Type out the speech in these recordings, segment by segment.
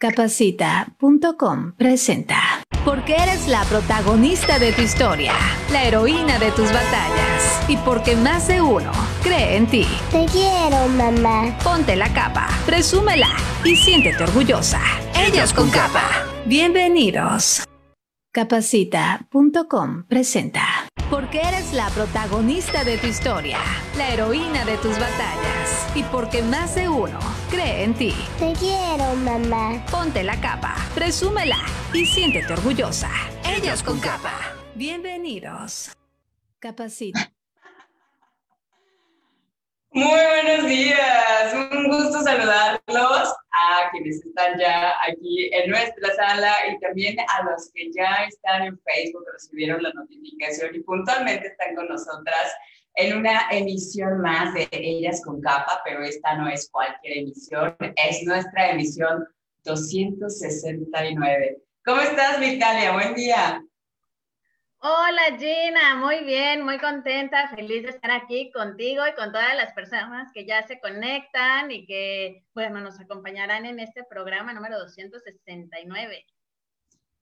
Capacita.com presenta. Porque eres la protagonista de tu historia, la heroína de tus batallas y porque más de uno cree en ti. Te quiero, mamá. Ponte la capa, presúmela y siéntete orgullosa. Ellos con capa. Bienvenidos. Capacita.com presenta. Porque eres la protagonista de tu historia, la heroína de tus batallas y porque más de uno cree en ti. Te quiero, mamá. Ponte la capa, presúmela y siéntete orgullosa. Ellos con capa. Bienvenidos. Capacita. Muy buenos días, un gusto saludarlos a quienes están ya aquí en nuestra sala y también a los que ya están en Facebook, recibieron la notificación y puntualmente están con nosotras en una emisión más de Ellas con Capa, pero esta no es cualquier emisión, es nuestra emisión 269. ¿Cómo estás, Victoria? Buen día. Hola Gina, muy bien, muy contenta, feliz de estar aquí contigo y con todas las personas que ya se conectan y que, bueno, nos acompañarán en este programa número 269.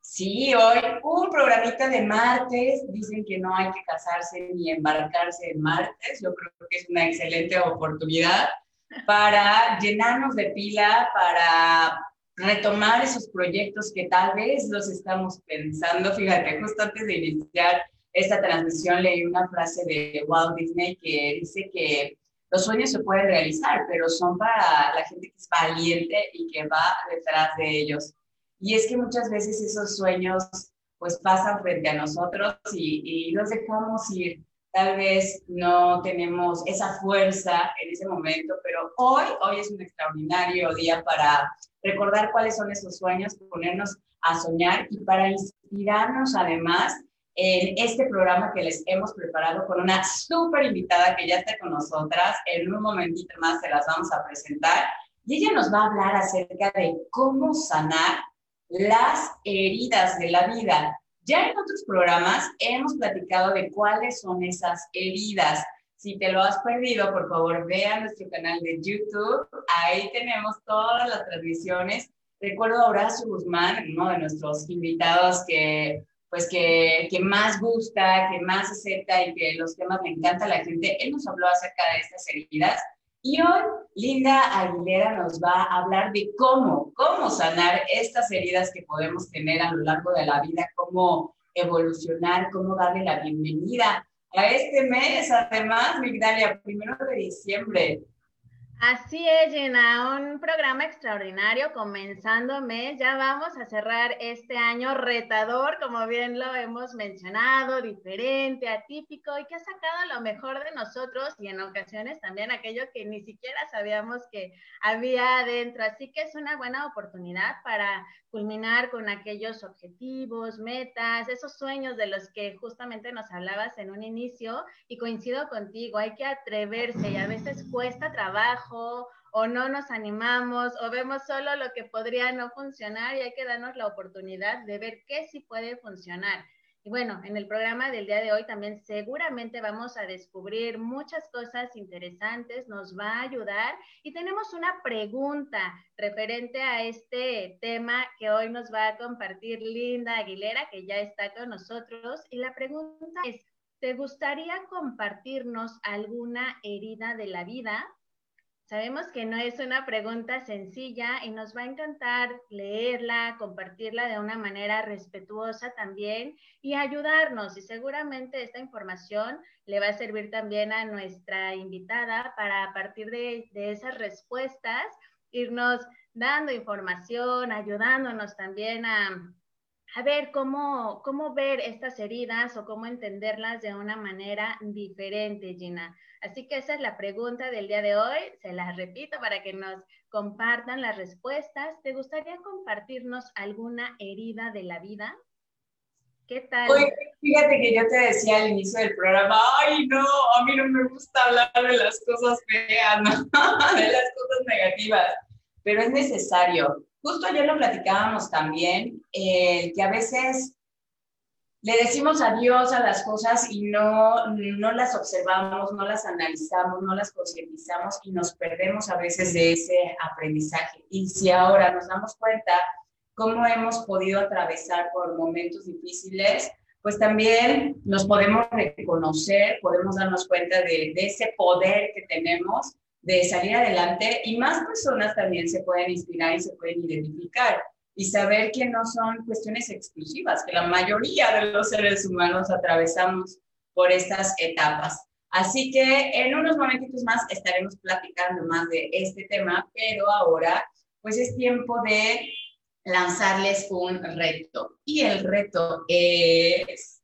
Sí, hoy un programita de martes, dicen que no hay que casarse ni embarcarse en martes, yo creo que es una excelente oportunidad para llenarnos de pila, para retomar esos proyectos que tal vez los estamos pensando. Fíjate, justo antes de iniciar esta transmisión leí una frase de Walt Disney que dice que los sueños se pueden realizar, pero son para la gente que es valiente y que va detrás de ellos. Y es que muchas veces esos sueños pues pasan frente a nosotros y, y los dejamos ir. Tal vez no tenemos esa fuerza en ese momento, pero hoy, hoy es un extraordinario día para recordar cuáles son esos sueños, ponernos a soñar y para inspirarnos además en este programa que les hemos preparado con una súper invitada que ya está con nosotras. En un momentito más se las vamos a presentar y ella nos va a hablar acerca de cómo sanar las heridas de la vida. Ya en otros programas hemos platicado de cuáles son esas heridas. Si te lo has perdido, por favor, ve a nuestro canal de YouTube. Ahí tenemos todas las transmisiones. Recuerdo a Horacio Guzmán, uno de nuestros invitados que, pues que, que más gusta, que más acepta y que los temas le encanta a la gente. Él nos habló acerca de estas heridas. Y hoy Linda Aguilera nos va a hablar de cómo, cómo sanar estas heridas que podemos tener a lo largo de la vida, cómo evolucionar, cómo darle la bienvenida a este mes, además, Migdalia, primero de diciembre. Así es, Gina, un programa extraordinario comenzando mes. Ya vamos a cerrar este año retador, como bien lo hemos mencionado, diferente, atípico y que ha sacado lo mejor de nosotros y en ocasiones también aquello que ni siquiera sabíamos que había adentro. Así que es una buena oportunidad para culminar con aquellos objetivos, metas, esos sueños de los que justamente nos hablabas en un inicio y coincido contigo, hay que atreverse y a veces cuesta trabajo o no nos animamos o vemos solo lo que podría no funcionar y hay que darnos la oportunidad de ver qué sí puede funcionar. Y bueno, en el programa del día de hoy también seguramente vamos a descubrir muchas cosas interesantes, nos va a ayudar y tenemos una pregunta referente a este tema que hoy nos va a compartir Linda Aguilera, que ya está con nosotros. Y la pregunta es, ¿te gustaría compartirnos alguna herida de la vida? Sabemos que no es una pregunta sencilla y nos va a encantar leerla, compartirla de una manera respetuosa también y ayudarnos. Y seguramente esta información le va a servir también a nuestra invitada para a partir de, esas respuestas irnos dando información, ayudándonos también a, a ver cómo, cómo ver estas heridas o cómo entenderlas de una manera diferente, Gina. Así que esa es la pregunta del día de hoy. Se la repito para que nos compartan las respuestas. ¿Te gustaría compartirnos alguna herida de la vida? ¿Qué tal? Oye, fíjate que yo te decía al inicio del programa, ay no, a mí no me gusta hablar de las cosas feas, ¿no? de las cosas negativas, pero es necesario. Justo ayer lo platicábamos también, eh, que a veces le decimos adiós a las cosas y no, no las observamos, no las analizamos, no las concientizamos y nos perdemos a veces de ese aprendizaje. Y si ahora nos damos cuenta cómo hemos podido atravesar por momentos difíciles, pues también nos podemos reconocer, podemos darnos cuenta de, de ese poder que tenemos de salir adelante y más personas también se pueden inspirar y se pueden identificar y saber que no son cuestiones exclusivas, que la mayoría de los seres humanos atravesamos por estas etapas. Así que en unos momentitos más estaremos platicando más de este tema, pero ahora pues es tiempo de lanzarles un reto. Y el reto es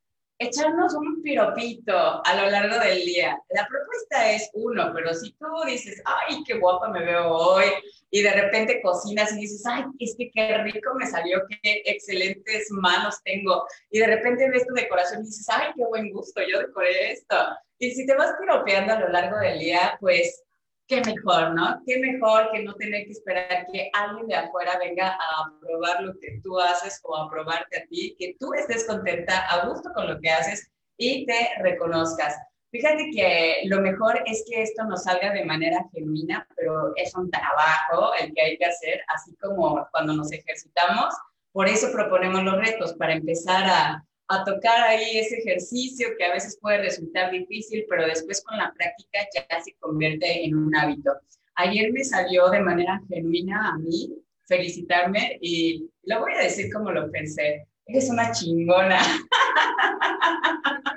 echarnos un piropito a lo largo del día. La propuesta es uno, pero si tú dices, ay, qué guapa me veo hoy, y de repente cocinas y dices, ay, es que qué rico me salió, qué excelentes manos tengo, y de repente ves tu decoración y dices, ay, qué buen gusto, yo decoré esto. Y si te vas piropeando a lo largo del día, pues qué mejor, ¿no? Qué mejor que no tener que esperar que alguien de afuera venga a aprobar lo que tú haces o a aprobarte a ti, que tú estés contenta, a gusto con lo que haces y te reconozcas. Fíjate que lo mejor es que esto nos salga de manera genuina, pero es un trabajo el que hay que hacer, así como cuando nos ejercitamos. Por eso proponemos los retos, para empezar a, a tocar ahí ese ejercicio que a veces puede resultar difícil, pero después con la práctica ya se convierte en un hábito. Ayer me salió de manera genuina a mí felicitarme y lo voy a decir como lo pensé. Eres una chingona.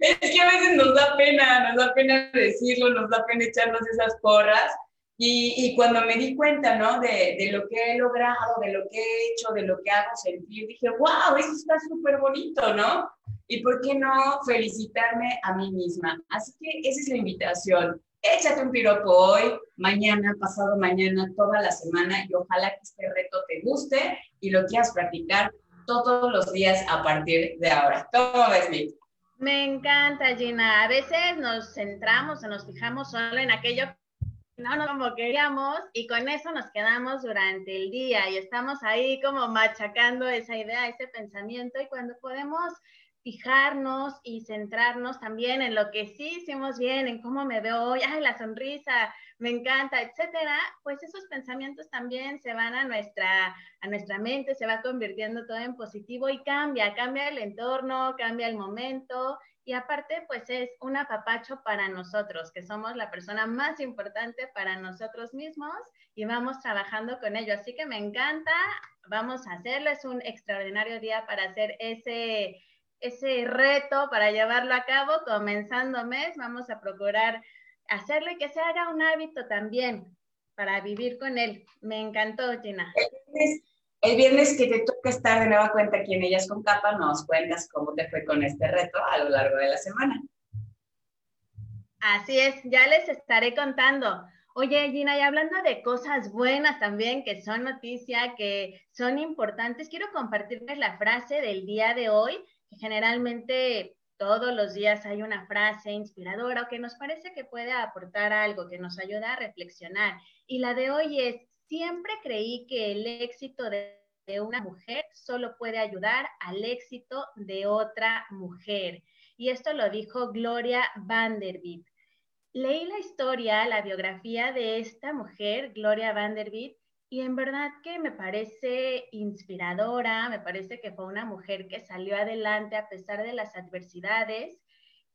es que a veces nos da pena, nos da pena decirlo, nos da pena echarnos esas porras, y, y, cuando me di cuenta, ¿no? De, de, lo que he logrado, de lo que he hecho, de lo que hago sentir, dije, wow, eso está súper bonito, ¿no? Y por qué no felicitarme a mí misma. Así que esa es la invitación. Échate un piropo hoy, mañana, pasado mañana, toda la semana y ojalá que este reto te guste y lo quieras practicar todos los días a partir de ahora. ¿Cómo ves, Nick? Me encanta, Gina. A veces nos centramos o nos fijamos solo en aquello no, no como queríamos y con eso nos quedamos durante el día y estamos ahí como machacando esa idea, ese pensamiento y cuando podemos fijarnos y centrarnos también en lo que sí hicimos bien, en cómo me veo hoy, ay, la sonrisa, me encanta, etcétera, pues esos pensamientos también se van a nuestra, a nuestra mente, se va convirtiendo todo en positivo y cambia, cambia el entorno, cambia el momento y aparte, pues es un apapacho para nosotros, que somos la persona más importante para nosotros mismos y vamos trabajando con ello. Así que me encanta, vamos a hacerlo, es un extraordinario día para hacer ese, ese reto, para llevarlo a cabo, comenzando mes, vamos a procurar hacerlo y que se haga un hábito también para vivir con él. Me encantó, Gina. Viernes que te toca estar de nueva cuenta aquí en Ellas con Capa, nos cuentas cómo te fue con este reto a lo largo de la semana. Así es, ya les estaré contando. Oye, Gina, y hablando de cosas buenas también, que son noticia, que son importantes, quiero compartirles la frase del día de hoy, que generalmente todos los días hay una frase inspiradora o que nos parece que puede aportar algo, que nos ayuda a reflexionar. Y la de hoy es, Siempre creí que el éxito de, una mujer solo puede ayudar al éxito de otra mujer. Y esto lo dijo Gloria Vanderbilt. Leí la historia, la biografía de esta mujer, Gloria Vanderbilt, y en verdad que me parece inspiradora, me parece que fue una mujer que salió adelante a pesar de las adversidades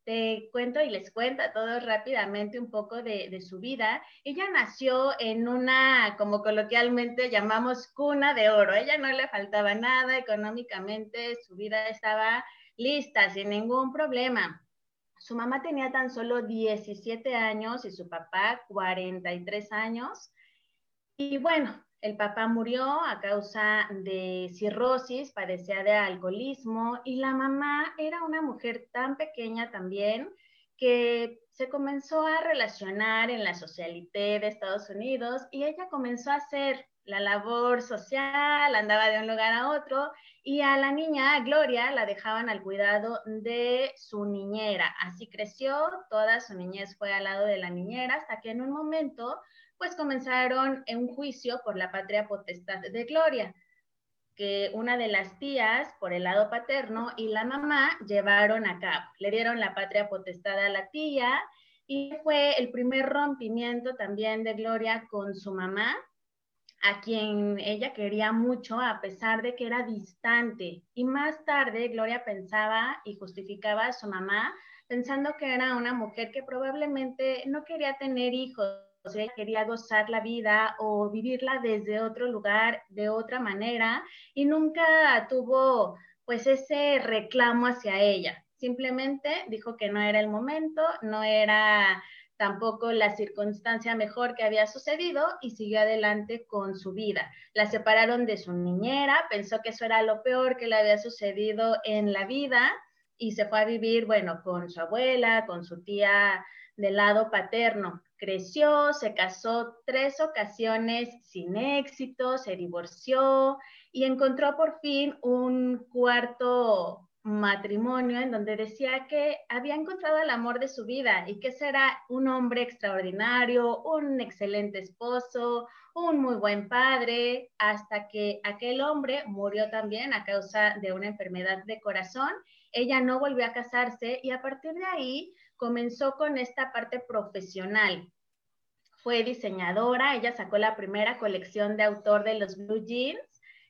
te cuento y les cuento a todos rápidamente un poco de, su vida. Ella nació en una, como coloquialmente llamamos, cuna de oro. ella no le faltaba nada económicamente, su vida estaba lista, sin ningún problema. Su mamá tenía tan solo 17 años y su papá 43 años. Y bueno, el papá murió a causa de cirrosis, padecía de alcoholismo y la mamá era una mujer tan pequeña también que se comenzó a relacionar en la socialité de Estados Unidos y ella comenzó a hacer la labor social, andaba de un lugar a otro y a la niña, Gloria, la dejaban al cuidado de su niñera. Así creció, toda su niñez fue al lado de la niñera hasta que en un momento pues comenzaron un juicio por la patria potestad de Gloria. que una de las tías por el lado paterno y la mamá llevaron a cabo. Le dieron la patria potestad a la tía y fue el primer rompimiento también de Gloria con su mamá, a quien ella quería mucho a pesar de que era distante. Y más tarde Gloria pensaba y justificaba a su mamá pensando que era una mujer que probablemente no quería tener hijos, o sea, quería gozar la vida o vivirla desde otro lugar, de otra manera, y nunca tuvo pues ese reclamo hacia ella. Simplemente dijo que no era el momento, no era tampoco la circunstancia mejor que había sucedido y siguió adelante con su vida. La separaron de su niñera, pensó que eso era lo peor que le había sucedido en la vida y se fue a vivir, bueno, con su abuela, con su tía del lado paterno. Creció, se casó tres ocasiones sin éxito, se divorció y encontró por fin un cuarto matrimonio en donde decía que había encontrado el amor de su vida y que será un hombre extraordinario, un excelente esposo, un muy buen padre, hasta que aquel hombre murió también a causa de una enfermedad de corazón. Ella no volvió a casarse y a partir de ahí comenzó con esta parte profesional. Fue diseñadora, ella sacó la primera colección de autor de los Blue Jeans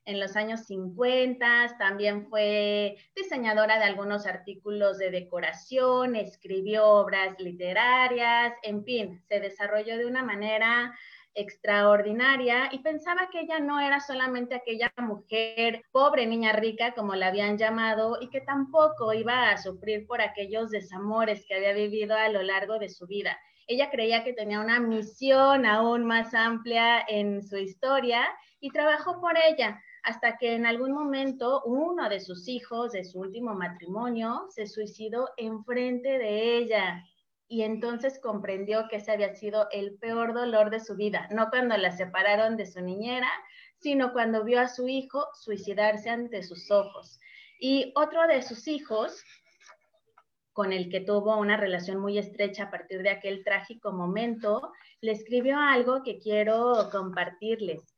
en los años 50, también fue diseñadora de algunos artículos de decoración, escribió obras literarias, en fin, se desarrolló de una manera extraordinaria y pensaba que ella no era solamente aquella mujer pobre, niña rica, como la habían llamado, y que tampoco iba a sufrir por aquellos desamores que había vivido a lo largo de su vida. Ella creía que tenía una misión aún más amplia en su historia y trabajó por ella hasta que en algún momento uno de sus hijos de su último matrimonio se suicidó enfrente de ella y entonces comprendió que ese había sido el peor dolor de su vida, no cuando la separaron de su niñera, sino cuando vio a su hijo suicidarse ante sus ojos. Y otro de sus hijos, con el que tuvo una relación muy estrecha a partir de aquel trágico momento, le escribió algo que quiero compartirles.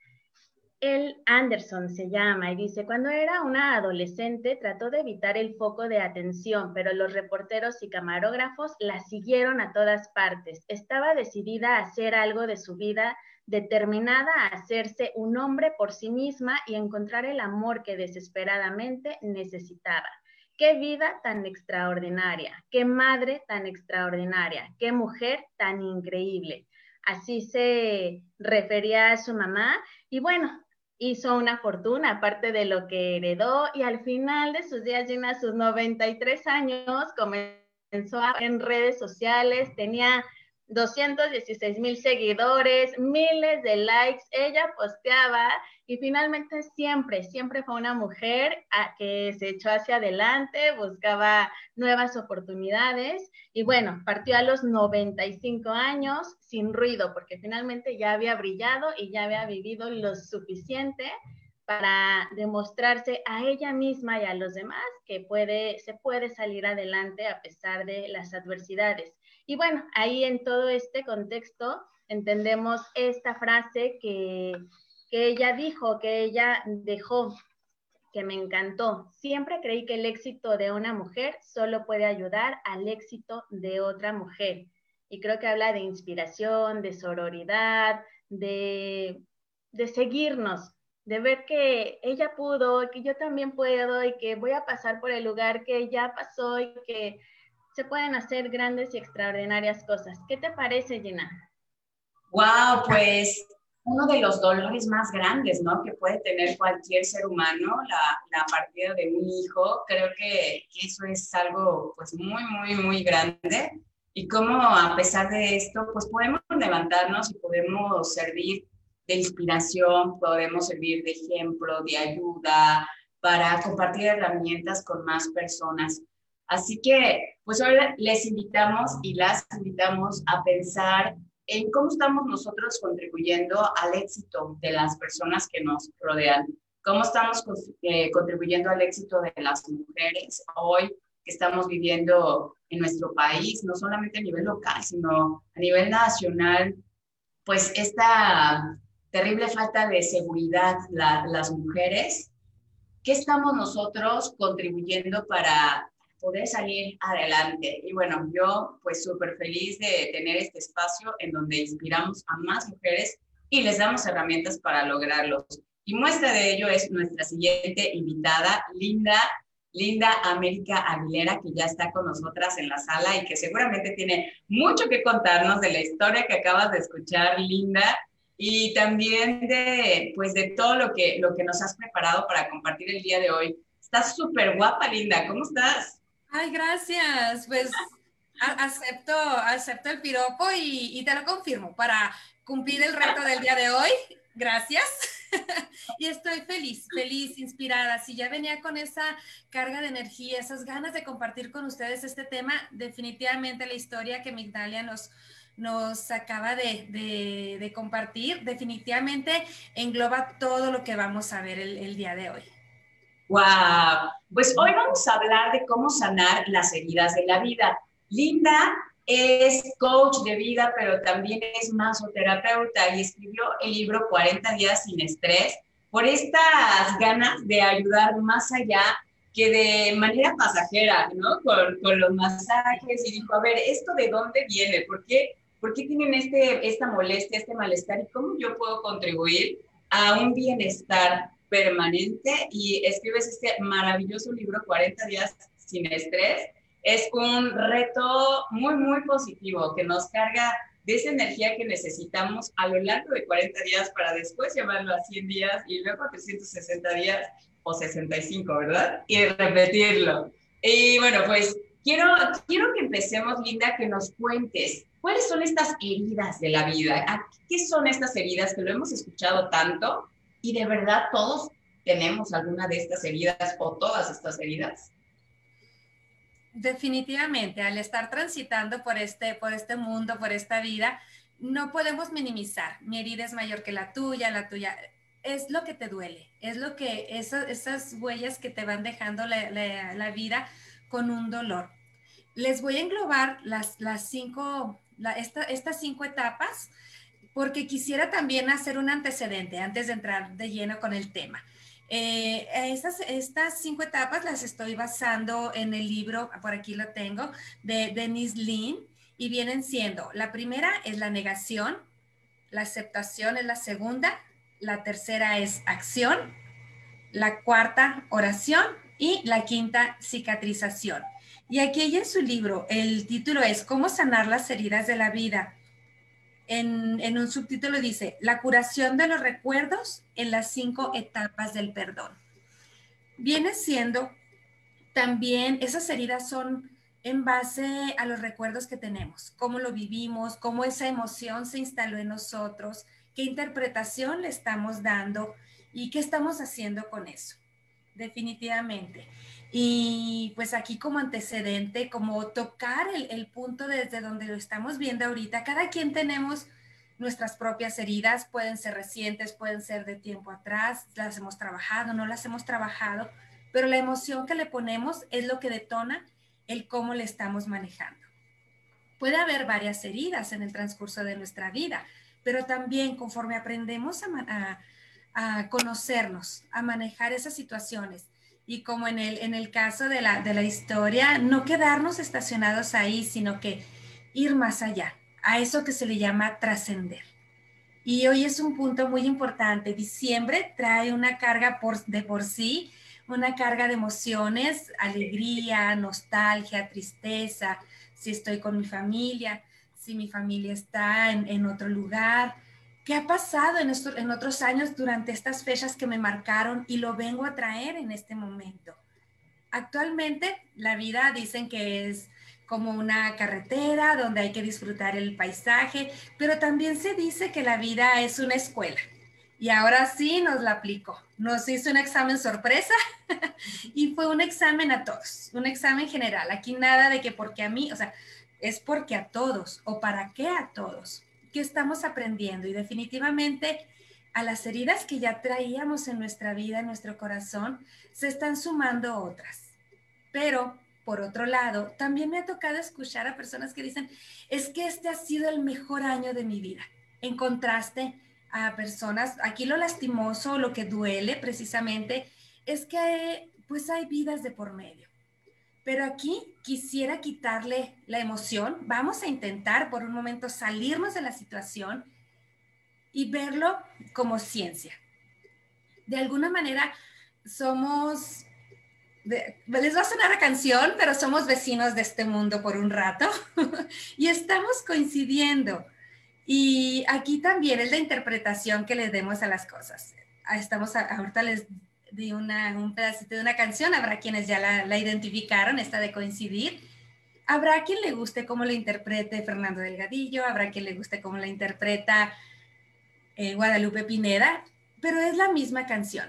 El Anderson se llama y dice, cuando era una adolescente trató de evitar el foco de atención, pero los reporteros y camarógrafos la siguieron a todas partes. Estaba decidida a hacer algo de su vida, determinada a hacerse un hombre por sí misma y encontrar el amor que desesperadamente necesitaba. Qué vida tan extraordinaria, qué madre tan extraordinaria, qué mujer tan increíble. Así se refería a su mamá. Y bueno, hizo una fortuna, aparte de lo que heredó, y al final de sus días, llena sus 93 años, comenzó en redes sociales, tenía 216 mil seguidores, miles de likes, ella posteaba y finalmente siempre, siempre fue una mujer a que se echó hacia adelante, buscaba nuevas oportunidades y bueno, partió a los 95 años sin ruido porque finalmente ya había brillado y ya había vivido lo suficiente para demostrarse a ella misma y a los demás que puede, se puede salir adelante a pesar de las adversidades. Y bueno, ahí en todo este contexto entendemos esta frase que, que ella dijo, que ella dejó, que me encantó. Siempre creí que el éxito de una mujer solo puede ayudar al éxito de otra mujer. Y creo que habla de inspiración, de sororidad, de, de seguirnos, de ver que ella pudo, que yo también puedo y que voy a pasar por el lugar que ella pasó y que se pueden hacer grandes y extraordinarias cosas. ¿Qué te parece, Gina? Wow, pues uno de los dolores más grandes, ¿no? Que puede tener cualquier ser humano, la, la partida de un hijo. Creo que, eso es algo, pues, muy, muy, muy grande. Y cómo a pesar de esto, pues, podemos levantarnos y podemos servir de inspiración, podemos servir de ejemplo, de ayuda, para compartir herramientas con más personas. Así que, pues hoy les invitamos y las invitamos a pensar en cómo estamos nosotros contribuyendo al éxito de las personas que nos rodean, cómo estamos eh, contribuyendo al éxito de las mujeres hoy que estamos viviendo en nuestro país, no solamente a nivel local, sino a nivel nacional, pues esta terrible falta de seguridad, las mujeres ¿qué estamos nosotros contribuyendo para poder salir adelante? Y bueno, yo pues súper feliz de tener este espacio en donde inspiramos a más mujeres y les damos herramientas para lograrlos. Y muestra de ello es nuestra siguiente invitada, Linda, Linda América Aguilera, que ya está con nosotras en la sala y que seguramente tiene mucho que contarnos de la historia que acabas de escuchar, Linda, y también de, pues, de todo lo que, lo que nos has preparado para compartir el día de hoy. Estás súper guapa, Linda. ¿Cómo estás? Ay, gracias. Pues acepto, acepto el piropo y, te lo confirmo para cumplir el reto del día de hoy. Gracias. y estoy feliz, feliz, inspirada. Si ya venía con esa carga de energía, esas ganas de compartir con ustedes este tema, definitivamente la historia que Migdalia nos, nos acaba de, compartir, definitivamente engloba todo lo que vamos a ver el día de hoy. Wow, pues hoy vamos a hablar de cómo sanar las heridas de la vida. Linda es coach de vida, pero también es masoterapeuta y escribió el libro 40 días sin estrés por estas ganas de ayudar más allá que de manera pasajera, ¿no? Con, los masajes y dijo, a ver, ¿esto de dónde viene? ¿Por qué, ¿Por qué tienen este, esta molestia, este malestar? ¿Y cómo yo puedo contribuir a un bienestar permanente? Y escribes este maravilloso libro, 40 días sin estrés, es un reto muy, muy positivo que nos carga de esa energía que necesitamos a lo largo de 40 días para después llevarlo a 100 días y luego a 360 días o 65, ¿verdad? Y repetirlo. Y bueno, pues quiero, quiero que empecemos, Linda, que nos cuentes cuáles son estas heridas de la vida. ¿Qué son estas heridas que lo hemos escuchado tanto? Y de verdad todos tenemos alguna de estas heridas o todas estas heridas. Definitivamente, al estar transitando por este, por este mundo, por esta vida, no podemos minimizar. Mi herida es mayor que la tuya, la tuya. Es lo que te duele, es lo que, esas huellas que te van dejando la, vida con un dolor. Les voy a englobar las, cinco, estas cinco etapas porque quisiera también hacer un antecedente antes de entrar de lleno con el tema. Eh, estas cinco etapas las estoy basando en el libro, por aquí lo tengo, de Denise Lynn, y vienen siendo, la primera es la negación, la aceptación es la segunda, la tercera es acción, la cuarta oración y la quinta cicatrización. Y aquí ella en su libro, el título es ¿Cómo sanar las heridas de la vida? En, un subtítulo dice, la curación de los recuerdos en las cinco etapas del perdón. Viene siendo también, esas heridas son en base a los recuerdos que tenemos, cómo lo vivimos, cómo esa emoción se instaló en nosotros, qué interpretación le estamos dando y qué estamos haciendo con eso, definitivamente. Y pues aquí como antecedente, como tocar el, punto desde donde lo estamos viendo ahorita, cada quien tenemos nuestras propias heridas, pueden ser recientes, pueden ser de tiempo atrás, las hemos trabajado, no las hemos trabajado, pero la emoción que le ponemos es lo que detona el cómo le estamos manejando. Puede haber varias heridas en el transcurso de nuestra vida, pero también conforme aprendemos a, a conocernos, a manejar esas situaciones, y como en el, en el caso de la, de la historia, no quedarnos estacionados ahí, sino que ir más allá, a eso que se le llama trascender. Y hoy es un punto muy importante. Diciembre trae una carga por, de por sí, una carga de emociones, alegría, nostalgia, tristeza, si estoy con mi familia, si mi familia está en, en otro lugar, ¿Qué ha pasado en, en otros años durante estas fechas que me marcaron y lo vengo a traer en este momento? Actualmente la vida dicen que es como una carretera donde hay que disfrutar el paisaje, pero también se dice que la vida es una escuela. Y ahora sí nos la aplicó. Nos hizo un examen sorpresa y fue un examen a todos, un examen general. Aquí nada de que porque a mí, o sea, es porque a todos o para qué a todos que estamos aprendiendo y definitivamente a las heridas que ya traíamos en nuestra vida, en nuestro corazón, se están sumando otras. Pero, por otro lado, también me ha tocado escuchar a personas que dicen, es que este ha sido el mejor año de mi vida. En contraste a personas, aquí lo lastimoso, lo que duele precisamente, es que pues hay vidas de por medio. Pero aquí quisiera quitarle la emoción. Vamos a intentar por un momento salirnos de la situación y verlo como ciencia. De alguna manera somos, les va a sonar a canción, pero somos vecinos de este mundo por un rato y estamos coincidiendo. Y aquí también es la interpretación que le demos a las cosas. Estamos, ahorita les de una, un pedacito de una canción, habrá quienes ya la, identificaron, esta de coincidir. Habrá quien le guste cómo la interprete Fernando Delgadillo, habrá quien le guste cómo la interpreta eh, Guadalupe Pineda, pero es la misma canción,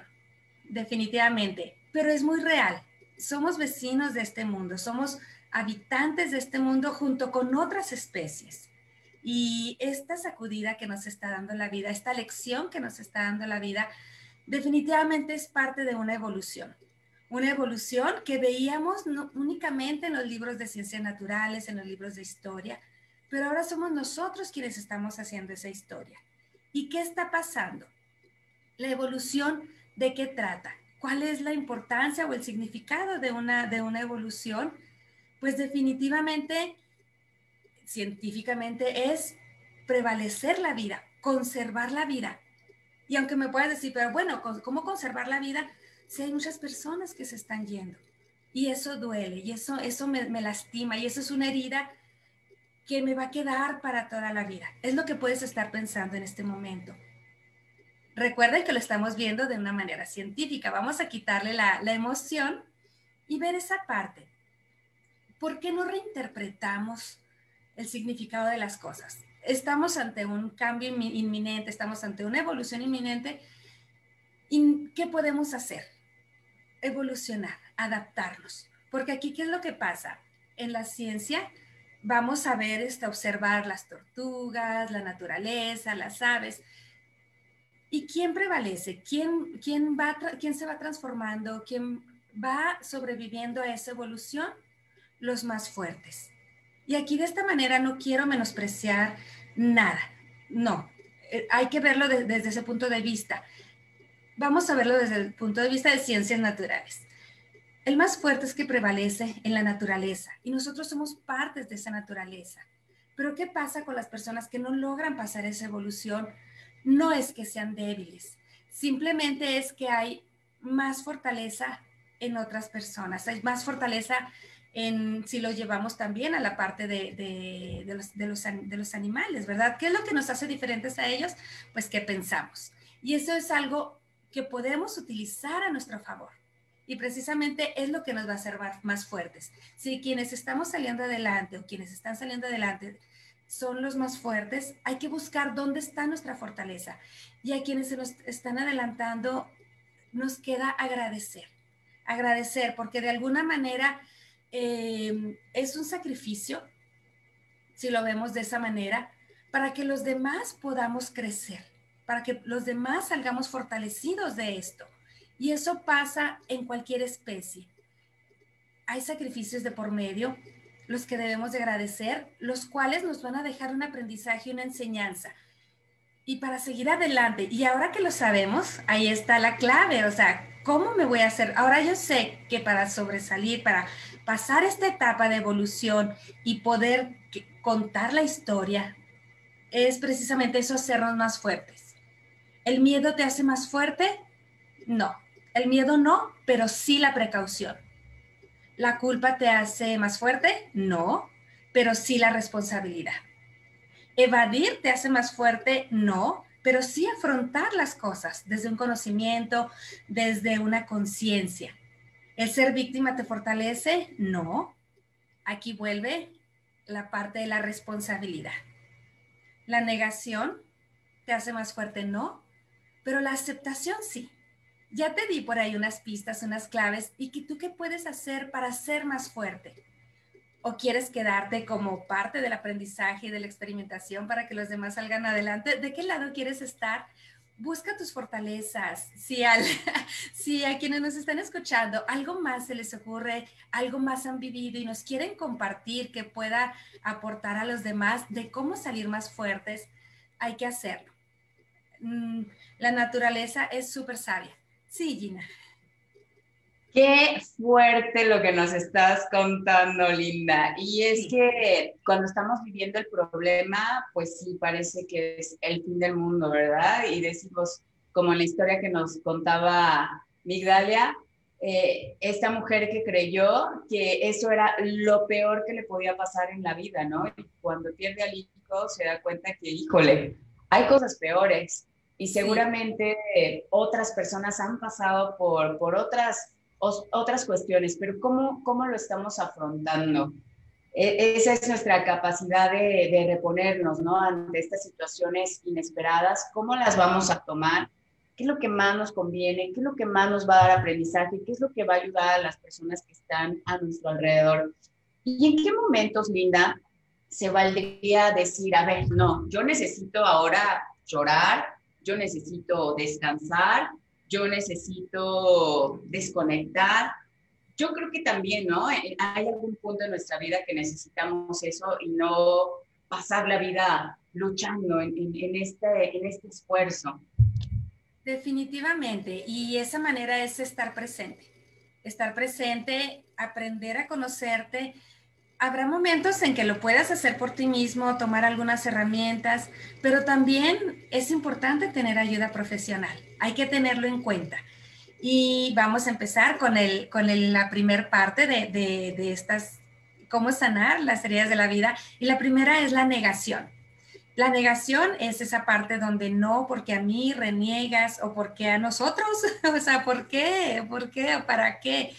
definitivamente, pero es muy real. Somos vecinos de este mundo, somos habitantes de este mundo junto con otras especies. Y esta sacudida que nos está dando la vida, esta lección que nos está dando la vida, definitivamente es parte de una evolución. Una evolución que veíamos únicamente en los libros de ciencias naturales, en los libros de historia, pero ahora somos nosotros quienes estamos haciendo esa historia. ¿Y qué está pasando? La evolución, ¿de qué trata? ¿Cuál es la importancia o el significado de una, de una evolución? Pues definitivamente, científicamente, es prevalecer la vida, conservar la vida, y aunque me puedas decir, pero bueno, ¿cómo conservar la vida si hay muchas personas que se están yendo? Y eso duele, y eso, eso me, lastima, y eso es una herida que me va a quedar para toda la vida. Es lo que puedes estar pensando en este momento. Recuerden que lo estamos viendo de una manera científica. Vamos a quitarle la emoción y ver esa parte. ¿Por qué no reinterpretamos el significado de las cosas? Estamos ante un cambio inminente, estamos ante una evolución inminente. ¿Y qué podemos hacer? Evolucionar, adaptarnos. Porque aquí, ¿qué es lo que pasa? En la ciencia vamos a ver, este, observar las tortugas, la naturaleza, las aves. ¿Y quién prevalece? ¿Quién, quién, va, quién se va transformando? ¿Quién va sobreviviendo a esa evolución? Los más fuertes. Y aquí de esta manera no quiero menospreciar nada, no, eh, hay que verlo desde ese punto de vista. Vamos a verlo desde el punto de vista de ciencias naturales. El más fuerte es que prevalece en la naturaleza y nosotros somos partes de esa naturaleza. Pero ¿qué pasa con las personas que no logran pasar esa evolución? No es que sean débiles, simplemente es que hay más fortaleza en otras personas, hay más fortaleza si lo llevamos también a la parte de, de, los, de, los, de los animales, ¿verdad? ¿Qué es lo que nos hace diferentes a ellos? Pues que pensamos. Y eso es algo que podemos utilizar a nuestro favor. Y precisamente es lo que nos va a hacer más fuertes. Si quienes estamos saliendo adelante o quienes están saliendo adelante son los más fuertes, hay que buscar dónde está nuestra fortaleza. Y a quienes se nos están adelantando, nos queda agradecer. Agradecer, porque de alguna manera Em, es un sacrificio, si lo vemos de esa manera, para que los demás podamos crecer, para que los demás salgamos fortalecidos de esto. Y eso pasa en cualquier especie. Hay sacrificios de por medio, los que debemos de agradecer, los cuales nos van a dejar un aprendizaje, una enseñanza. Y para seguir adelante, y ahora que lo sabemos, ahí está la clave, o sea, ¿cómo me voy a hacer? Ahora yo sé que para sobresalir, para pasar esta etapa de evolución y poder contar la historia es precisamente eso, hacernos más fuertes. ¿El miedo te hace más fuerte? No. El miedo no, pero sí la precaución. ¿La culpa te hace más fuerte? No, pero sí la responsabilidad. ¿Evadir te hace más fuerte? No, pero sí afrontar las cosas desde un conocimiento, desde una conciencia. ¿El ser víctima te fortalece? No. Aquí vuelve la parte de la responsabilidad. La negación te hace más fuerte, no, pero la aceptación sí. Ya te di por ahí unas pistas, unas claves, y que tú qué puedes hacer para ser más fuerte. ¿O quieres quedarte como parte del aprendizaje y de la experimentación para que los demás salgan adelante? ¿De qué lado quieres estar? Busca tus fortalezas. Si, si a quienes nos están escuchando algo más se les ocurre, algo más han vivido y nos quieren compartir que pueda aportar a los demás de cómo salir más fuertes, hay que hacerlo. Mm, la naturaleza es súper sabia. Sí, Gina. Qué fuerte lo que nos estás contando, Linda. Y es que cuando estamos viviendo el problema, pues sí, parece que es el fin del mundo, ¿verdad? Y decimos, como en la historia que nos contaba Migdalia, eh, esta mujer que creyó que eso era lo peor que le podía pasar en la vida, ¿no? Y cuando pierde al hijo se da cuenta que, híjole, hay cosas peores. Y seguramente otras personas han pasado por, por otras otras cuestiones, pero ¿cómo, cómo lo estamos afrontando? E, esa es nuestra capacidad de, de, reponernos, ¿no? Ante estas situaciones inesperadas, ¿cómo las vamos a tomar? ¿Qué es lo que más nos conviene? ¿Qué es lo que más nos va a dar aprendizaje? ¿Qué es lo que va a ayudar a las personas que están a nuestro alrededor? ¿Y en qué momentos, Linda, se valdría decir, a ver, no, yo necesito ahora llorar, yo necesito descansar, yo necesito desconectar. Yo creo que también, ¿no? Eh, hay algún punto en nuestra vida que necesitamos eso y no pasar la vida luchando en, este, en este esfuerzo. Definitivamente, y esa manera es estar presente, estar presente, aprender a conocerte, Habrá momentos en que lo puedas hacer por ti mismo, tomar algunas herramientas, pero también es importante tener ayuda profesional. Hay que tenerlo en cuenta. Y vamos a empezar con, el, con la primer parte de, de, estas, cómo sanar las heridas de la vida. Y la primera es la negación. La negación es esa parte donde no, porque a mí reniegas o porque a nosotros, o sea, ¿por qué? ¿Por qué? ¿Para qué?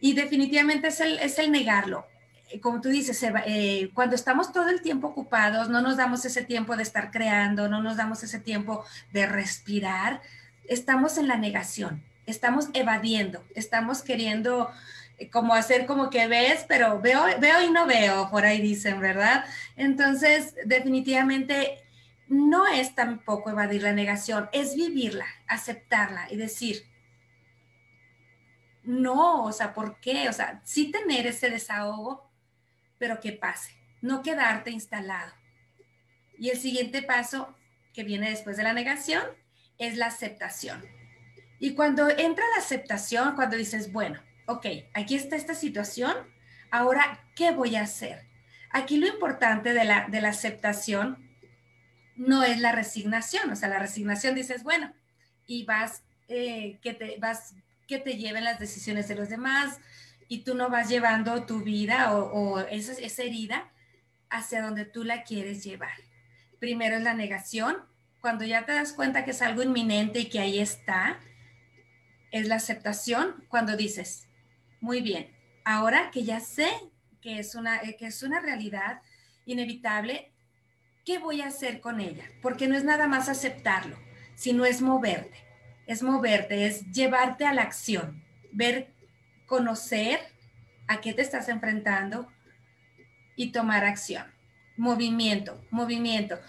Y definitivamente es el, es el negarlo como tú dices, eh, cuando estamos todo el tiempo ocupados, no nos damos ese tiempo de estar creando, no nos damos ese tiempo de respirar, estamos en la negación, estamos evadiendo, estamos queriendo eh, como hacer como que ves, pero veo, veo y no veo, por ahí dicen, ¿verdad? Entonces, definitivamente no es tampoco evadir la negación, es vivirla, aceptarla y decir, no, o sea, ¿por qué? O sea, sí tener ese desahogo, pero que pase, no quedarte instalado. Y el siguiente paso que viene después de la negación es la aceptación. Y cuando entra la aceptación, cuando dices, bueno, ok, aquí está esta situación, ahora, ¿qué voy a hacer? Aquí lo importante de la, de la aceptación no es la resignación, o sea, la resignación dices, bueno, y vas, eh, que te, vas, que te lleven las decisiones de los demás, y tú no vas llevando tu vida o, esa, esa herida hacia donde tú la quieres llevar. Primero es la negación, cuando ya te das cuenta que es algo inminente y que ahí está, es la aceptación cuando dices, muy bien, ahora que ya sé que es una, que es una realidad inevitable, ¿qué voy a hacer con ella? Porque no es nada más aceptarlo, sino es moverte, es moverte, es llevarte a la acción, ver conocer a qué te estás enfrentando y tomar acción. Movimiento, movimiento.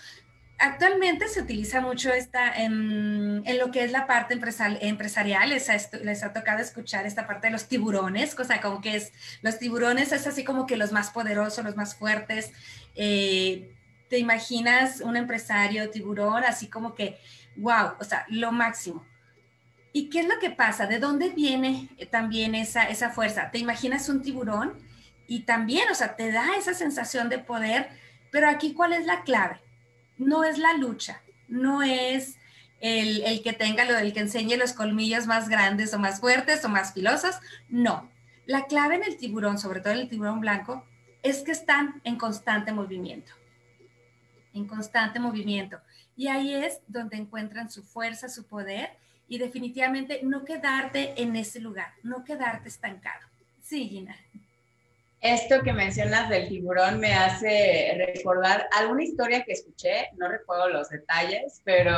Actualmente se utiliza mucho esta en, lo que es la parte empresarial. Les ha, les ha, tocado escuchar esta parte de los tiburones, cosa como que es, los tiburones es así como que los más poderosos, los más fuertes. Eh, te imaginas un empresario tiburón así como que, wow, o sea, lo máximo. ¿Y qué es lo que pasa? ¿De dónde viene eh, también esa, esa fuerza? ¿Te imaginas un tiburón? Y también, o sea, te da esa sensación de poder, pero aquí cuál es la clave? No es la lucha, no es el, el que tenga lo del que enseñe los colmillos más grandes o más fuertes o más filosos, no. La clave en el tiburón, sobre todo en el tiburón blanco, es que están en constante movimiento, en constante movimiento. Y ahí es donde encuentran su fuerza, su poder y definitivamente no quedarte en ese lugar, no quedarte estancado. Sí, Gina. Esto que mencionas del tiburón me hace recordar alguna historia que escuché, no recuerdo los detalles, pero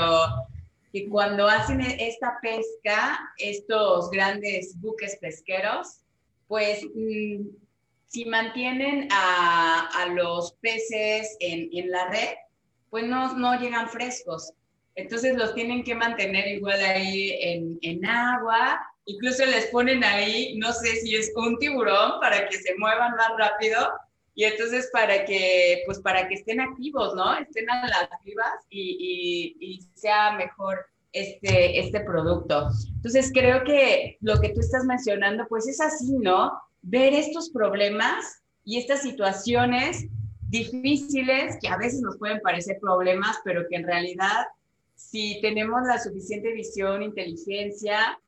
que cuando hacen esta pesca, estos grandes buques pesqueros, pues mm, si mantienen a, los peces en, la red, pues no llegan frescos. Entonces los tienen que mantener igual ahí en, en, agua, incluso les ponen ahí, no sé si es un tiburón para que se muevan más rápido y entonces para que, pues para que estén activos, ¿no? Estén a las vivas y, y, y sea mejor este, este producto. Entonces creo que lo que tú estás mencionando, pues es así, ¿no? Ver estos problemas y estas situaciones difíciles que a veces nos pueden parecer problemas, pero que en realidad si tenemos la suficiente visión, inteligencia,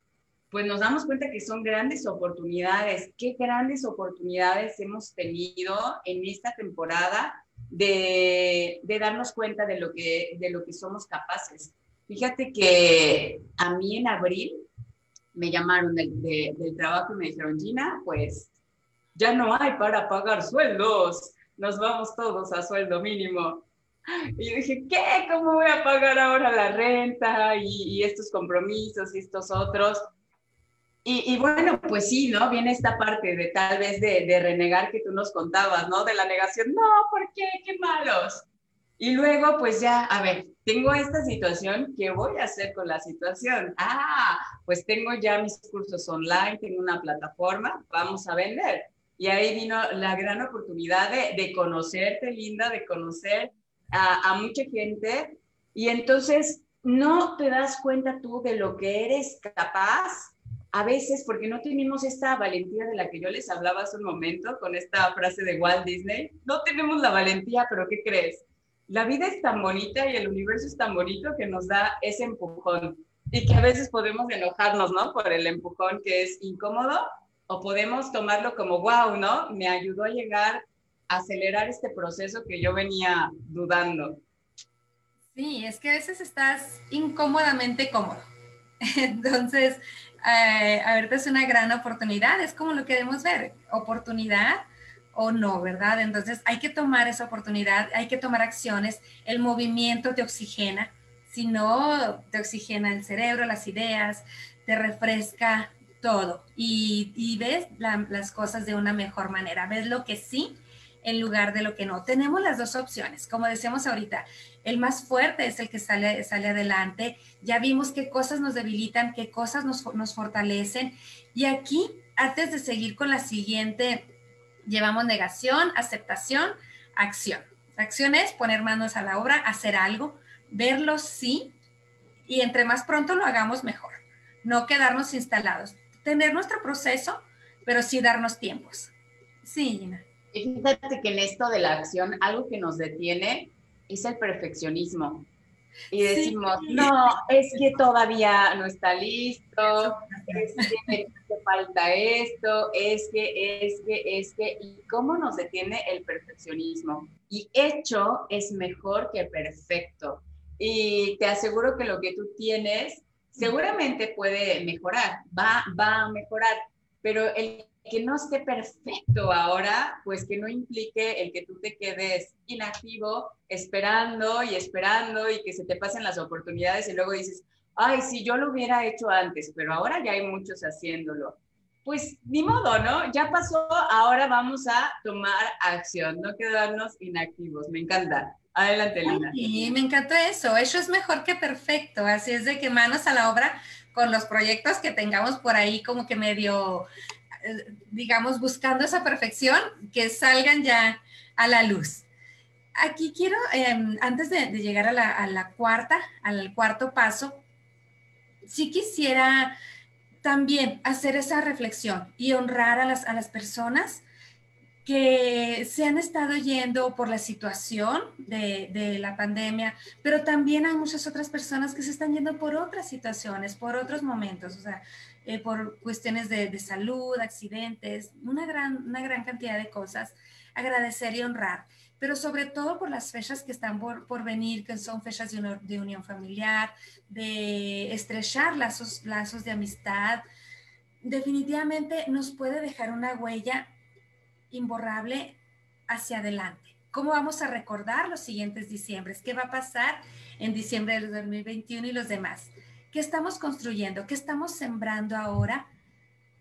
pues nos damos cuenta que son grandes oportunidades. Qué grandes oportunidades hemos tenido en esta temporada de, de, darnos cuenta de lo, que, de lo que somos capaces. Fíjate que a mí en abril me llamaron del, del trabajo y me dijeron, Gina, pues ya no hay para pagar sueldos, nos vamos todos a sueldo mínimo. Y yo dije, ¿qué? ¿Cómo voy a pagar ahora la renta y, y estos compromisos y estos otros? Y, bueno, pues sí, ¿no? Viene esta parte de tal vez de, de, renegar que tú nos contabas, ¿no? De la negación, no, ¿por qué? ¡Qué malos! Y luego, pues ya, a ver, tengo esta situación, ¿qué voy a hacer con la situación? Ah, pues tengo ya mis cursos online, tengo una plataforma, vamos a vender. Y ahí vino la gran oportunidad de, de conocerte, Linda, de conocer a, mucha gente. Y entonces no te das cuenta tú de lo que eres capaz a veces porque no tenemos esta valentía de la que yo les hablaba hace un momento con esta frase de Walt Disney, no tenemos la valentía, pero ¿qué crees? La vida es tan bonita y el universo es tan bonito que nos da ese empujón y que a veces podemos enojarnos, ¿no? Por el empujón que es incómodo o podemos tomarlo como, wow, ¿no? Me ayudó a llegar acelerar este proceso que yo venía dudando. Sí, es que a veces estás incómodamente cómodo. Entonces, eh, a ver, es una gran oportunidad, es como lo queremos ver, oportunidad o no, ¿verdad? Entonces hay que tomar esa oportunidad, hay que tomar acciones, el movimiento te oxigena, si no, te oxigena el cerebro, las ideas, te refresca todo y, y ves las cosas de una mejor manera, ves lo que sí en lugar de lo que no. Tenemos las dos opciones, como decíamos ahorita, el más fuerte es el que sale, sale adelante. Ya vimos qué cosas nos debilitan, qué cosas nos, nos fortalecen. Y aquí, antes de seguir con la siguiente, llevamos negación, aceptación, acción. acción es poner manos a la obra, hacer algo, verlo sí, y entre más pronto lo hagamos mejor. No quedarnos instalados. Tener nuestro proceso, pero sí darnos tiempos. Sí, Gina. Fíjate que en esto de la acción, algo que nos detiene es el perfeccionismo. Y decimos, no, es que todavía no está listo, es que me falta esto, es que, es que, es que, ¿y cómo nos detiene el perfeccionismo? Y hecho es mejor que perfecto. Y te aseguro que lo que tú tienes seguramente puede mejorar, va, va a mejorar, pero el que no esté perfecto ahora, pues que no implique el que tú te quedes inactivo, esperando y esperando y que se te pasen las oportunidades y luego dices, ay, si yo lo hubiera hecho antes, pero ahora ya hay muchos haciéndolo. Pues ni modo, ¿no? Ya pasó, ahora vamos a tomar acción, no quedarnos inactivos. Me encanta. Adelante, Lina. Sí, me encantó eso. Eso es mejor que perfecto. Así es de que manos a la obra con los proyectos que tengamos por ahí como que medio digamos, buscando esa perfección, que salgan ya a la luz. Aquí quiero, em, antes de, llegar a la, cuarta, al cuarto paso, sí quisiera también hacer esa reflexión y honrar a las, a las personas que se han estado yendo por la situación de, la pandemia, pero también hay muchas otras personas que se están yendo por otras situaciones, por otros momentos. Eh, por cuestiones de, salud, accidentes, una gran, una gran cantidad de cosas, agradecer y honrar, pero sobre todo por las fechas que están por, por venir, que son fechas de, de, unión familiar, de estrechar lazos, lazos de amistad, definitivamente nos puede dejar una huella imborrable hacia adelante. ¿Cómo vamos a recordar los siguientes diciembres? ¿Qué va a pasar en diciembre del 2021 y los demás? ¿Qué estamos construyendo? ¿Qué estamos sembrando ahora?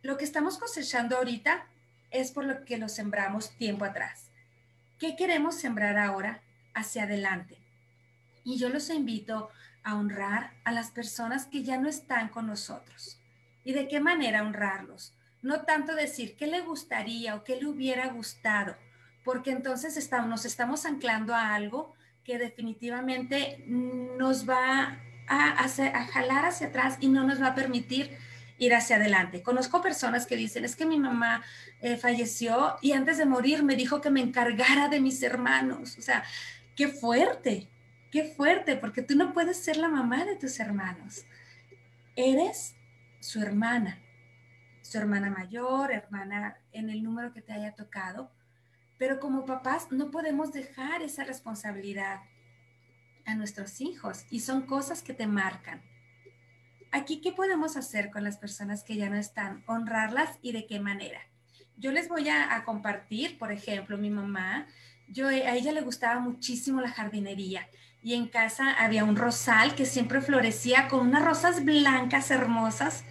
Lo que estamos cosechando ahorita es por lo que lo sembramos tiempo atrás. ¿Qué queremos sembrar ahora hacia adelante? Y yo los invito a honrar a las personas que ya no están con nosotros. ¿Y de qué manera honrarlos? No tanto decir qué le gustaría o qué le hubiera gustado, porque entonces estamos, nos estamos anclando a algo que definitivamente nos va a, a jalar hacia atrás y no nos va a permitir ir hacia adelante. Conozco personas que dicen, es que mi mamá eh, falleció y antes de morir me dijo que me encargara de mis hermanos. O sea, qué fuerte, qué fuerte, porque tú no puedes ser la mamá de tus hermanos. Eres su hermana, su hermana mayor, hermana en el número que te haya tocado, pero como papás no podemos dejar esa responsabilidad a nuestros hijos y son cosas que te marcan. Aquí, ¿qué podemos hacer con las personas que ya no están? Honrarlas y de qué manera. Yo les voy a, compartir, por ejemplo, mi mamá, yo, a ella le gustaba muchísimo la jardinería y en casa había un rosal que siempre florecía con unas rosas blancas hermosas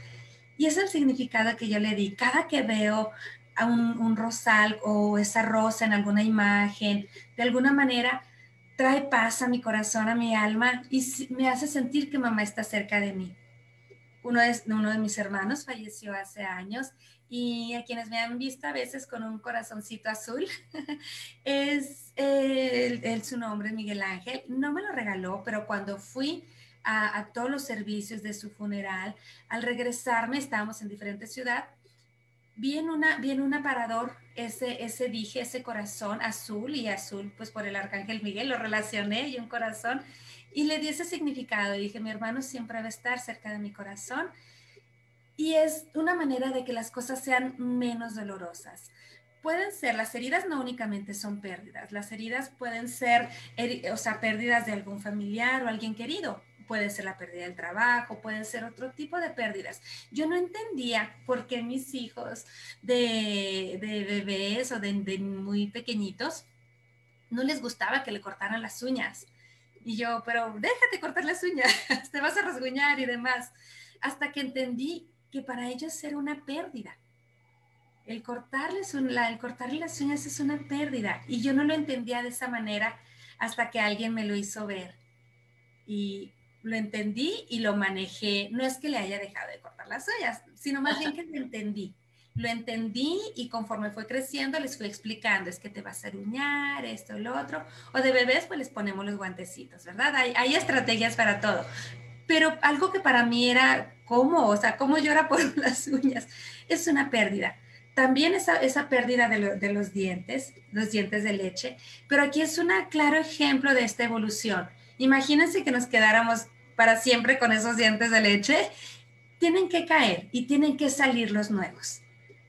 y es el significado que yo le di. Cada que veo a un, un rosal o esa rosa en alguna imagen, de alguna manera trae paz a mi corazón, a mi alma y me hace sentir que mamá está cerca de mí. Uno de, uno de mis hermanos falleció hace años y a quienes me han visto a veces con un corazoncito azul, es el, su nombre, Miguel Ángel. No me lo regaló, pero cuando fui a, todos los servicios de su funeral, al regresarme, estábamos en diferentes ciudades, vi en, una, vi en un aparador ese, ese dije, ese corazón azul y azul, pues por el arcángel Miguel, lo relacioné y un corazón y le di ese significado. Dije, mi hermano siempre va a estar cerca de mi corazón. Y es una manera de que las cosas sean menos dolorosas. Pueden ser, las heridas no únicamente son pérdidas, las heridas pueden ser, o sea, pérdidas de algún familiar o alguien querido, puede ser la pérdida del trabajo, pueden ser otro tipo de pérdidas. Yo no entendía por qué mis hijos de, de bebés o de, muy pequeñitos no les gustaba que le cortaran las uñas. Y yo, pero déjate cortar las uñas, te vas a rasguñar y demás. Hasta que entendí que para ellos era una pérdida. El cortarles, el cortarle las uñas es una pérdida. Y yo no lo entendía de esa manera hasta que alguien me lo hizo ver. Y lo entendí y lo manejé. No es que le haya dejado de cortar las uñas, sino más bien que lo entendí lo entendí y conforme fue creciendo les fui explicando, es que te vas a aruñar, esto, lo otro, o de bebés pues les ponemos los guantecitos, ¿verdad? Hay, hay estrategias para todo. Pero algo que para mí era, ¿cómo? O sea, ¿cómo llora por las uñas? Es una pérdida. También esa, esa pérdida de, de los dientes, los dientes de leche, pero aquí es un claro ejemplo de esta evolución. Imagínense que nos quedáramos para siempre con esos dientes de leche. Tienen que caer y tienen que salir los nuevos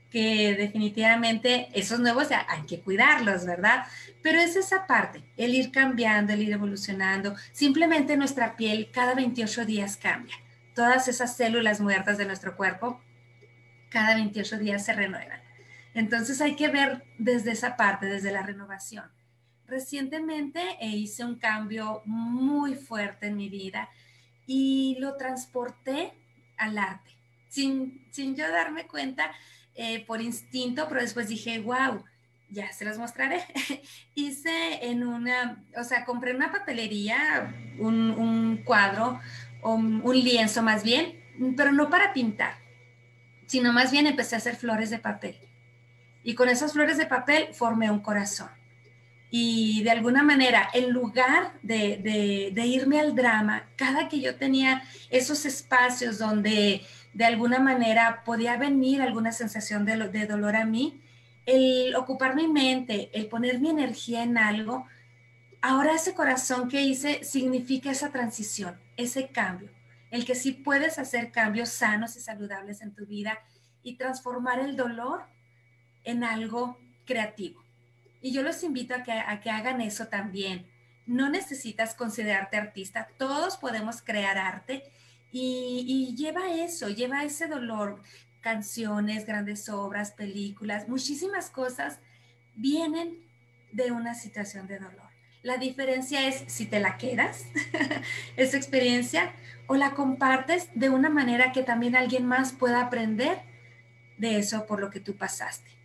que definitivamente esos nuevos hay que cuidarlos, ¿verdad? Pero es esa parte, el ir cambiando, el ir evolucionando. Simplemente nuestra piel cada 28 días cambia. Todas esas células muertas de nuestro cuerpo cada 28 días se renuevan. Entonces hay que ver desde esa parte, desde la renovación. Recientemente hice un cambio muy fuerte en mi vida y lo transporté al arte. Sin, sin yo darme cuenta, eh, por instinto, pero después dije, wow, ya se los mostraré. Hice en una, o sea, compré en una papelería un, cuadro, o un lienzo más bien, pero no para pintar, sino más bien empecé a hacer flores de papel. Y con esas flores de papel formé un corazón. Y de alguna manera, en lugar de, de irme al drama, cada que yo tenía esos espacios donde de alguna manera podía venir alguna sensación de, de dolor a mí, el ocupar mi mente, el poner mi energía en algo, ahora ese corazón que hice significa esa transición, ese cambio, el que sí puedes hacer cambios sanos y saludables en tu vida y transformar el dolor en algo creativo. Y yo los invito a que, a que hagan eso también. No necesitas considerarte artista, todos podemos crear arte y, lleva eso, lleva ese dolor, canciones, grandes obras, películas, muchísimas cosas vienen de una situación de dolor. La diferencia es si te la quedas, esa experiencia, o la compartes de una manera que también alguien más pueda aprender de eso por lo que tú pasaste.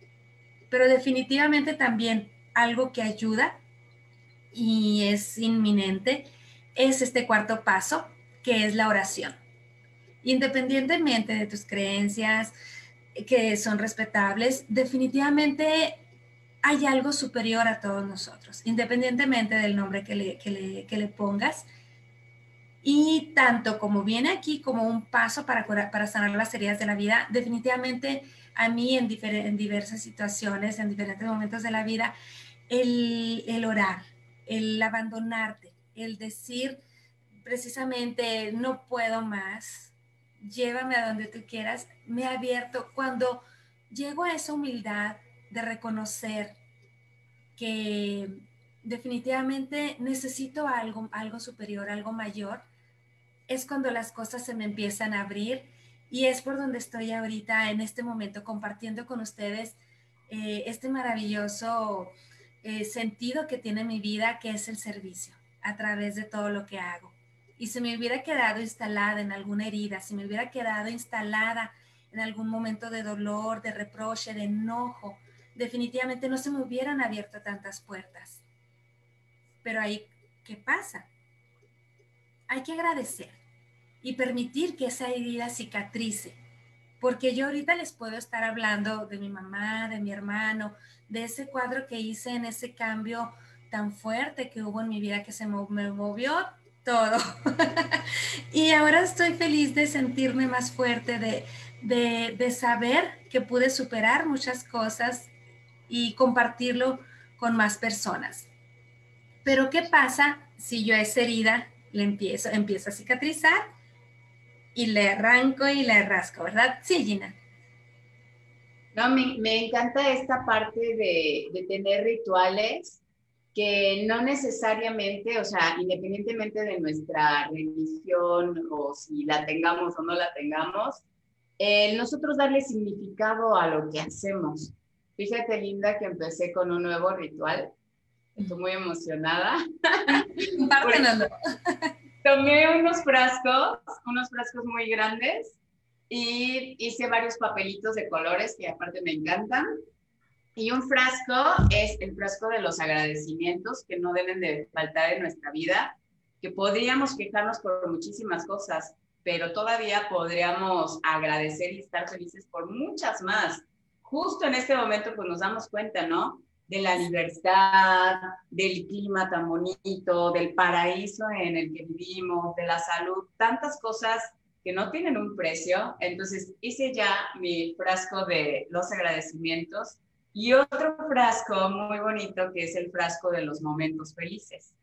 Pero definitivamente también algo que ayuda y es inminente es este cuarto paso, que es la oración. Independientemente de tus creencias, que son respetables, definitivamente hay algo superior a todos nosotros, independientemente del nombre que le, que le, pongas. Y tanto como viene aquí como un paso para, para sanar las heridas de la vida, definitivamente a mí en, en diversas situaciones, en diferentes momentos de la vida, el, el orar, el abandonarte, el decir precisamente no puedo más, llévame a donde tú quieras, me ha abierto. Cuando llego a esa humildad de reconocer que definitivamente necesito algo, algo superior, algo mayor, es cuando las cosas se me empiezan a abrir y es por donde estoy ahorita en este momento compartiendo con ustedes eh, este maravilloso eh, sentido que tiene mi vida, que es el servicio, a través de todo lo que hago. Y si me hubiera quedado instalada en alguna herida, si me hubiera quedado instalada en algún momento de dolor, de reproche, de enojo, definitivamente no se me hubieran abierto tantas puertas. Pero ahí, ¿qué pasa? Hay que agradecer y permitir que esa herida cicatrice. Porque yo ahorita les puedo estar hablando de mi mamá, de mi hermano, de ese cuadro que hice en ese cambio tan fuerte que hubo en mi vida que se me movió todo. y ahora estoy feliz de sentirme más fuerte, de, de, de, saber que pude superar muchas cosas y compartirlo con más personas. Pero ¿qué pasa si yo esa herida le empiezo, empiezo a cicatrizar y le arranco y le rasco, ¿verdad? Sí, Gina. No, me, me encanta esta parte de, de tener rituales que no necesariamente, o sea, independientemente de nuestra religión o si la tengamos o no la tengamos, nosotros darle significado a lo que hacemos. Fíjate, Linda, que empecé con un nuevo ritual. Estoy muy emocionada. Tomé unos frascos, unos frascos muy grandes y hice varios papelitos de colores que aparte me encantan. Y un frasco es el frasco de los agradecimientos que no deben de faltar en nuestra vida, que podríamos quejarnos por muchísimas cosas, pero todavía podríamos agradecer y estar felices por muchas más. Justo en este momento pues nos damos cuenta, ¿no? De la libertad, del clima tan bonito, del paraíso en el que vivimos, de la salud, tantas cosas que no tienen un precio. Entonces hice ya mi frasco de los agradecimientos y otro frasco muy bonito que es el frasco de los momentos felices.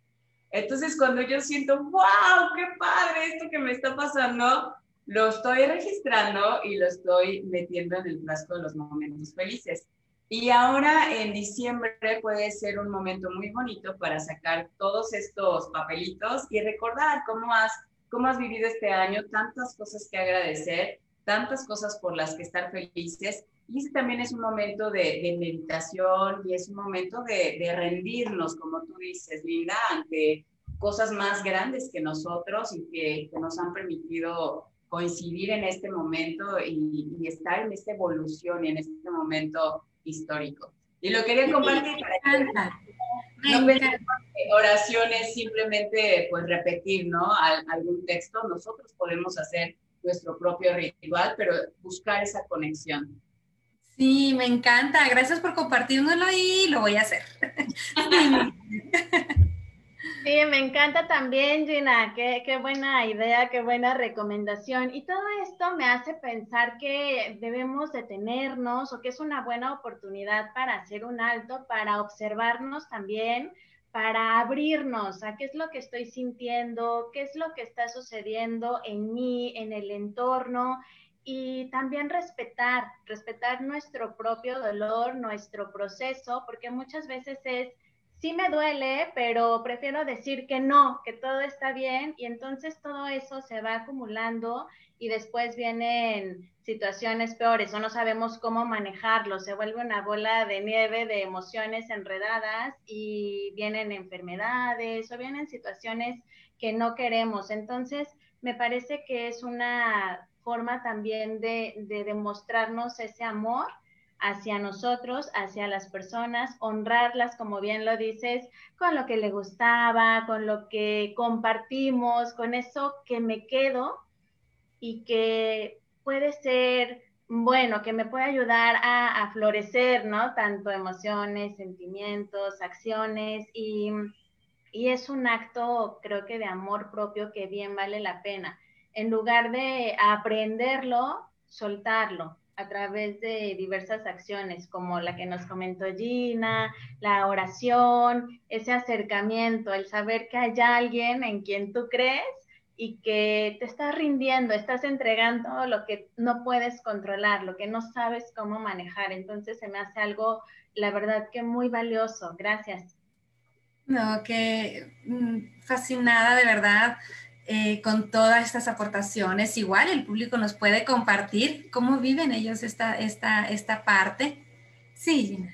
Entonces, cuando yo siento, wow, qué padre esto que me está pasando, lo estoy registrando y lo estoy metiendo en el frasco de los momentos felices. Y ahora en diciembre puede ser un momento muy bonito para sacar todos estos papelitos y recordar cómo has, cómo has vivido este año, tantas cosas que agradecer, tantas cosas por las que estar felices. Y ese también es un momento de, meditación y es un momento de, rendirnos, como tú dices, Linda, ante cosas más grandes que nosotros y que, nos han permitido coincidir en este momento y, estar en esta evolución y en este momento histórico. Y lo quería compartir para que no simplemente pues repetir, ¿no? algún texto, nosotros podemos hacer nuestro propio ritual, pero buscar esa conexión. Sí, me encanta. Gracias por compartirnoslo y lo voy a hacer. Sí, me encanta también, Gina. Qué, qué, buena idea, qué buena recomendación. Y todo esto me hace pensar que debemos detenernos o que es una buena oportunidad para hacer un alto, para observarnos también, para abrirnos a qué es lo que estoy sintiendo, qué es lo que está sucediendo en mí, en el entorno, y también respetar, respetar nuestro propio dolor, nuestro proceso, porque muchas veces es, sí me duele, pero prefiero decir que no, que todo está bien y entonces todo eso se va acumulando y después vienen situaciones peores o no sabemos cómo manejarlo, se vuelve una bola de nieve de emociones enredadas y vienen enfermedades o vienen situaciones que no queremos. Entonces, me parece que es una forma también de, demostrarnos ese amor hacia nosotros, hacia las personas, honrarlas, como bien lo dices, con lo que le gustaba, con lo que compartimos, con eso que me quedo y que puede ser bueno, que me puede ayudar a, florecer, ¿no? Tanto emociones, sentimientos, acciones y Y es un acto, creo que de amor propio que bien vale la pena. En lugar de aprenderlo, soltarlo a través de diversas acciones, como la que nos comentó Gina, la oración, ese acercamiento, el saber que hay alguien en quien tú crees y que te estás rindiendo, estás entregando lo que no puedes controlar, lo que no sabes cómo manejar. Entonces se me hace algo, la verdad que muy valioso. Gracias. No, que mm, fascinada de verdad eh, con todas estas aportaciones. Igual el público nos puede compartir cómo viven ellos esta, esta, esta parte. Sí, Gina.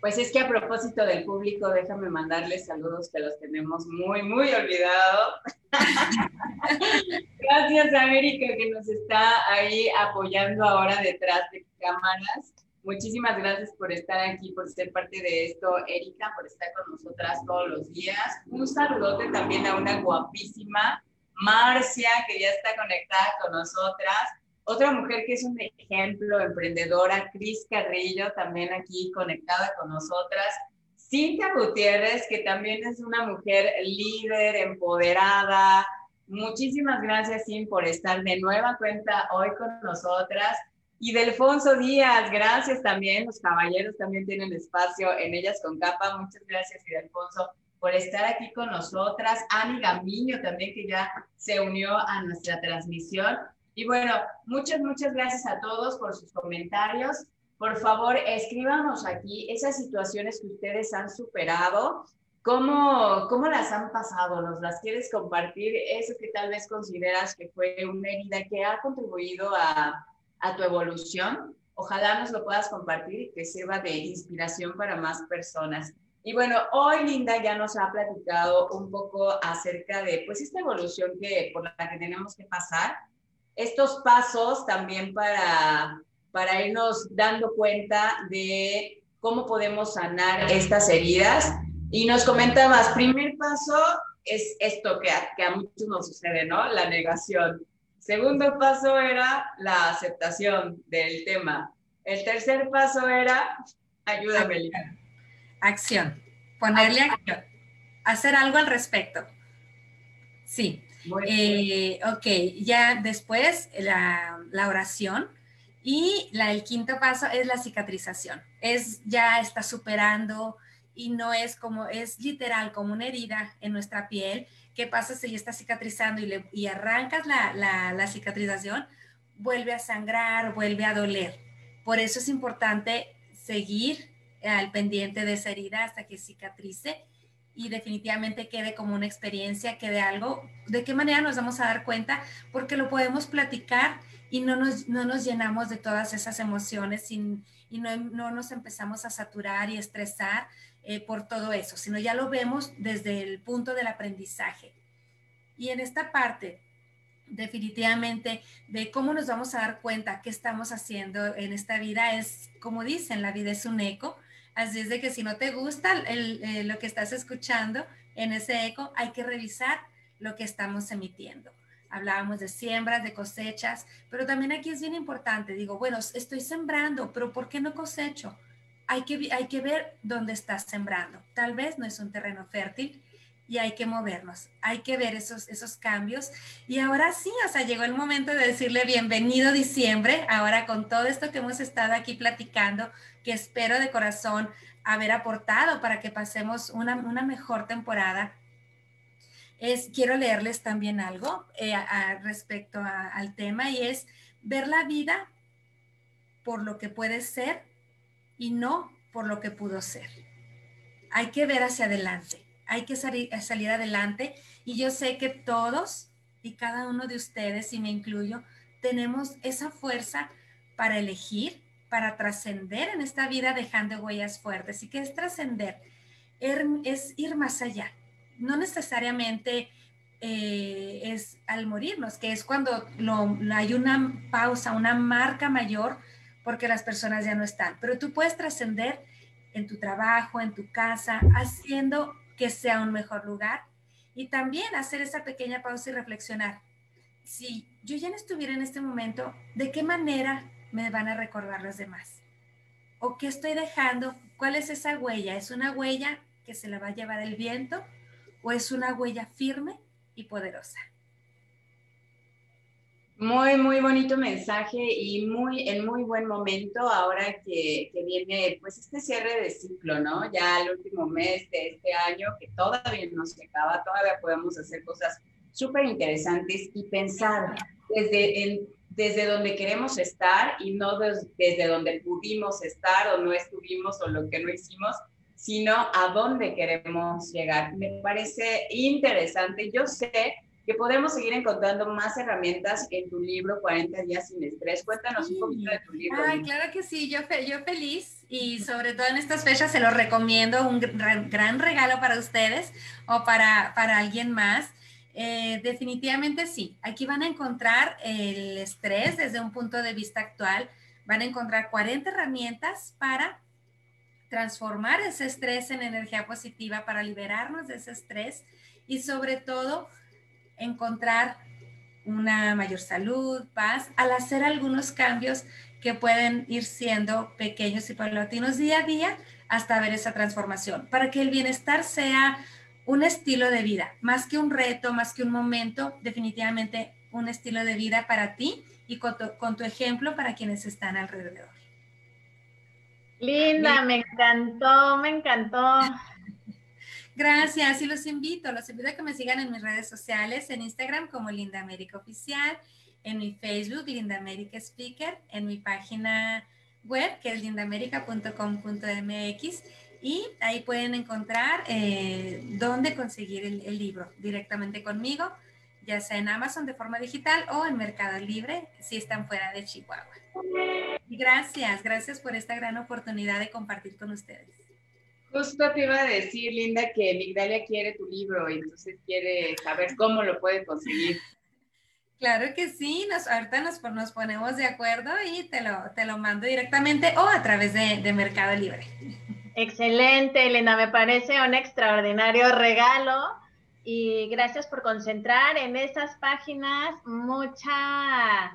Pues es que a propósito del público, déjame mandarles saludos que los tenemos muy, muy olvidados. Gracias a Erika que nos está ahí apoyando ahora detrás de cámaras. Muchísimas gracias por estar aquí, por ser parte de esto, Erika, por estar con nosotras todos los días. Un saludote también a una guapísima Marcia, que ya está conectada con nosotras. Otra mujer que es un ejemplo emprendedora, Cris Carrillo, también aquí conectada con nosotras. Cintia Gutiérrez, que también es una mujer líder, empoderada. Muchísimas gracias, Cintia, por estar de nueva cuenta hoy con nosotras. Y Delfonso Díaz, gracias también. Los caballeros también tienen espacio en Ellas con Capa. Muchas gracias, Delfonso, por estar aquí con nosotras. Ani Gamiño también, que ya se unió a nuestra transmisión. Y bueno, muchas, muchas gracias a todos por sus comentarios. Por favor, escríbanos aquí esas situaciones que ustedes han superado. ¿Cómo, ¿Cómo las han pasado? ¿Nos las quieres compartir? Eso que tal vez consideras que fue una herida que ha contribuido a, a tu evolución. Ojalá nos lo puedas compartir y que sirva de inspiración para más personas. Y bueno, hoy Linda ya nos ha platicado un poco acerca de pues esta evolución que por la que tenemos que pasar, estos pasos también para para irnos dando cuenta de cómo podemos sanar estas heridas. Y nos comenta más, primer paso es esto que a, que a muchos nos sucede, ¿no? La negación. Segundo paso era la aceptación del tema. El tercer paso era, ayúdame, Linda acción, ponerle acción, hacer algo al respecto. Sí. Eh, ok, ya después la, la, oración y la, el quinto paso es la cicatrización. Es ya está superando y no es como, es literal como una herida en nuestra piel. ¿Qué pasa si ya está cicatrizando y, le, y arrancas la, la, la cicatrización? Vuelve a sangrar, vuelve a doler. Por eso es importante seguir al pendiente de esa herida hasta que cicatrice y definitivamente quede como una experiencia, quede algo. ¿De qué manera nos vamos a dar cuenta? Porque lo podemos platicar y no nos, no nos llenamos de todas esas emociones y, no, no, nos empezamos a saturar y estresar eh, por todo eso, sino ya lo vemos desde el punto del aprendizaje. Y en esta parte, definitivamente, de cómo nos vamos a dar cuenta qué estamos haciendo en esta vida, es como dicen, la vida es un eco Así es de que si no te gusta eh, lo que estás escuchando en ese eco, hay que revisar lo que estamos emitiendo. Hablábamos de siembras, de cosechas, pero también aquí es bien importante. Digo, bueno, estoy sembrando, pero ¿por qué no cosecho? Hay que, hay que ver dónde estás sembrando. Tal vez no es un terreno fértil y hay que movernos, hay que ver esos, esos cambios. Y ahora sí, o sea, llegó el momento de decirle bienvenido diciembre, ahora con todo esto que hemos estado aquí platicando, que espero de corazón haber aportado para que pasemos una, mejor temporada. Es, quiero leerles también algo eh, respecto al tema y es ver la vida por lo que puede ser y no por lo que pudo ser. Hay que ver hacia adelante, hay que salir, salir adelante y yo sé que todos y cada uno de ustedes, y me incluyo, tenemos esa fuerza para elegir, para trascender en esta vida dejando huellas fuertes. ¿Y que es trascender? Er, es ir más allá. No necesariamente eh, es al morirnos, que es cuando hay una pausa, una marca mayor, porque las personas ya no están. Pero tú puedes trascender en tu trabajo, en tu casa, haciendo que sea un mejor lugar y también hacer esa pequeña pausa y reflexionar. Si yo ya no estuviera en este momento, ¿de qué manera me van a recordar los demás? ¿O qué estoy dejando? ¿Cuál es esa huella? ¿Es una huella que se la va a llevar el viento? o es una huella firme y poderosa? Muy, muy bonito mensaje y muy, en muy buen momento ahora que, que, viene pues este cierre de ciclo, ¿no? Ya el último mes de este año que todavía no se acaba, todavía podemos hacer cosas súper interesantes y pensar desde, desde donde queremos estar y no desde donde pudimos estar o no estuvimos o lo que no hicimos, sino a dónde queremos llegar. Me parece interesante. Yo sé que podemos seguir encontrando más herramientas en tu libro 40 días sin estrés. Cuéntanos un poquito de tu libro. Ay, claro que sí, yo, yo feliz y sobre todo en estas fechas se lo recomiendo, un gran regalo para ustedes o para, para alguien más. Eh, definitivamente sí, aquí van a encontrar el estrés desde un punto de vista actual, van a encontrar 40 herramientas para transformar ese estrés en energía positiva, para liberarnos de ese estrés y sobre todo encontrar una mayor salud, paz, al hacer algunos cambios que pueden ir siendo pequeños y paulatinos día a día hasta ver esa transformación, para que el bienestar sea un estilo de vida, más que un reto, más que un momento, definitivamente un estilo de vida para ti y con tu, ejemplo para quienes están alrededor. Linda, me encantó, me encantó. Gracias y los invito, los invito a que me sigan en mis redes sociales, en Instagram como Linda América Oficial, en mi Facebook Linda América Speaker, en mi página web que es lindamerica.com.mx y ahí pueden encontrar eh, dónde conseguir el, libro directamente conmigo, ya sea en Amazon de forma digital o en Mercado Libre si están fuera de Chihuahua. Gracias, gracias por esta gran oportunidad de compartir con ustedes. Justo te iba a decir, Linda, que Migdalia quiere tu libro y entonces quiere saber cómo lo puede conseguir. Claro que sí, nos, ahorita nos, nos ponemos de acuerdo y te lo, te lo mando directamente o a través de, de Mercado Libre. Excelente, Elena, me parece un extraordinario regalo y gracias por concentrar en esas páginas mucha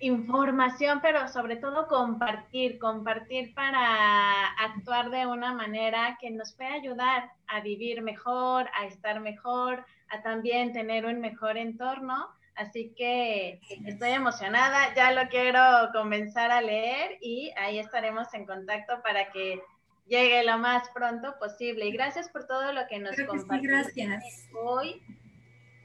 información, pero sobre todo compartir, compartir para actuar de una manera que nos pueda ayudar a vivir mejor, a estar mejor, a también tener un mejor entorno. Así que estoy emocionada, ya lo quiero comenzar a leer y ahí estaremos en contacto para que llegue lo más pronto posible. Y gracias por todo lo que nos compartiste hoy.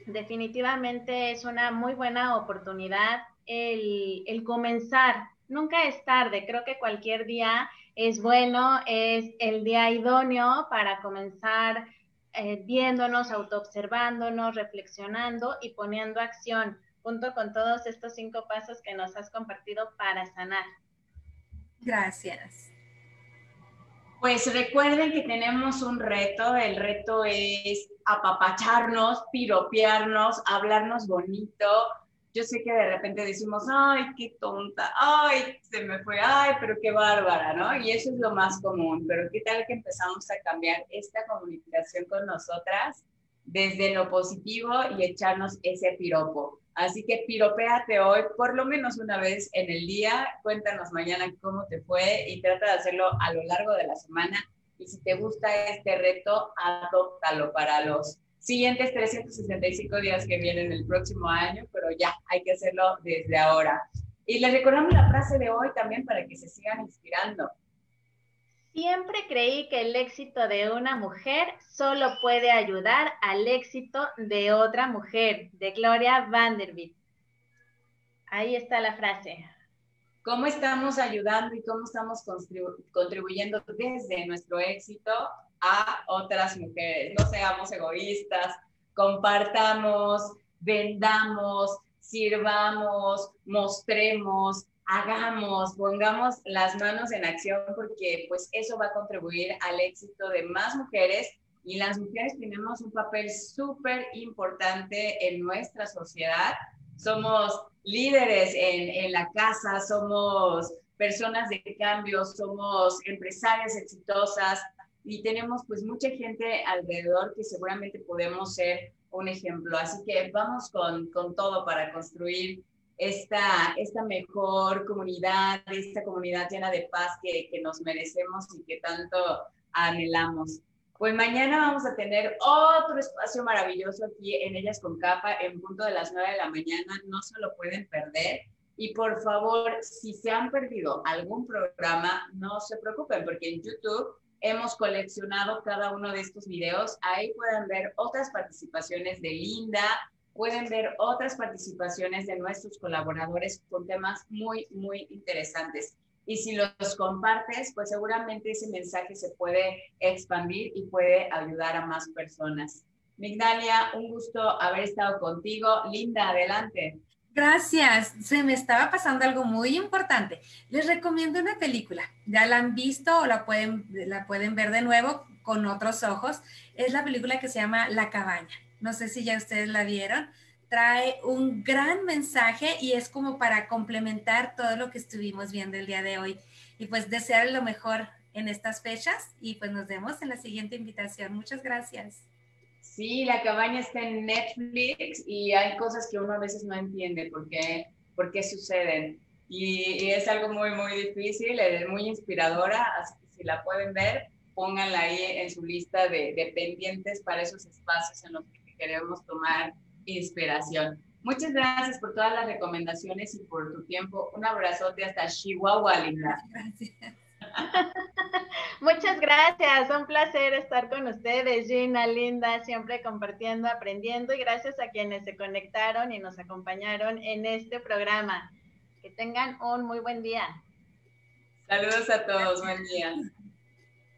Definitivamente es una muy buena oportunidad el, comenzar. Nunca es tarde, creo que cualquier día es bueno, es el día idóneo para comenzar eh, viéndonos, autoobservándonos, reflexionando y poniendo acción junto con todos estos cinco pasos que nos has compartido para sanar. Gracias. Pues recuerden que tenemos un reto, el reto es apapacharnos, piropearnos, hablarnos bonito, yo sé que de repente decimos, ay, qué tonta, ay, se me fue, ay, pero qué bárbara, ¿no? Y eso es lo más común, pero ¿qué tal que empezamos a cambiar esta comunicación con nosotras desde lo positivo y echarnos ese piropo? Así que piropéate hoy por lo menos una vez en el día, cuéntanos mañana cómo te fue y trata de hacerlo a lo largo de la semana. Y si te gusta este reto, adóptalo para los siguientes 365 días que vienen el próximo año, pero ya hay que hacerlo desde ahora. Y les recordamos la frase de hoy también para que se sigan inspirando. Siempre creí que el éxito de una mujer solo puede ayudar al éxito de otra mujer, de Gloria Vanderbilt. Ahí está la frase. ¿Cómo estamos ayudando y cómo estamos contribuyendo desde nuestro éxito a otras mujeres. No seamos egoístas, compartamos, vendamos, sirvamos, mostremos, hagamos, pongamos las manos en acción porque pues eso va a contribuir al éxito de más mujeres y las mujeres tenemos un papel súper importante en nuestra sociedad. Somos líderes en, en la casa, somos personas de cambio, somos empresarias exitosas, y tenemos pues mucha gente alrededor que seguramente podemos ser un ejemplo. Así que vamos con, con todo para construir esta, esta mejor comunidad, esta comunidad llena de paz que, que nos merecemos y que tanto anhelamos. Pues mañana vamos a tener otro espacio maravilloso aquí en Ellas con Capa en punto de las 9 de la mañana. No se lo pueden perder. Y por favor, si se han perdido algún programa, no se preocupen porque en YouTube hemos coleccionado cada uno de estos videos. Ahí pueden ver otras participaciones de Linda, pueden ver otras participaciones de nuestros colaboradores con temas muy, muy interesantes. Y si los compartes, pues seguramente ese mensaje se puede expandir y puede ayudar a más personas. Migdalia, un gusto haber estado contigo. Linda, adelante. Gracias. Se me estaba pasando algo muy importante. Les recomiendo una película. Ya la han visto o la pueden, la pueden ver de nuevo con otros ojos. Es la película que se llama La cabaña. No sé si ya ustedes la vieron trae un gran mensaje y es como para complementar todo lo que estuvimos viendo el día de hoy. Y pues desear lo mejor en estas fechas y pues nos vemos en la siguiente invitación. Muchas gracias. Sí, la cabaña está en Netflix y hay cosas que uno a veces no entiende por qué, por qué suceden. Y, es algo muy, muy difícil, es muy inspiradora, así que si la pueden ver, pónganla ahí en su lista de, de pendientes para esos espacios en los que queremos tomar inspiración. Muchas gracias por todas las recomendaciones y por tu tiempo. Un abrazote hasta Chihuahua, Linda. Muchas gracias, un placer estar con ustedes, Gina, Linda, siempre compartiendo, aprendiendo y gracias a quienes se conectaron y nos acompañaron en este programa. Que tengan un muy buen día. Saludos a todos, buen día.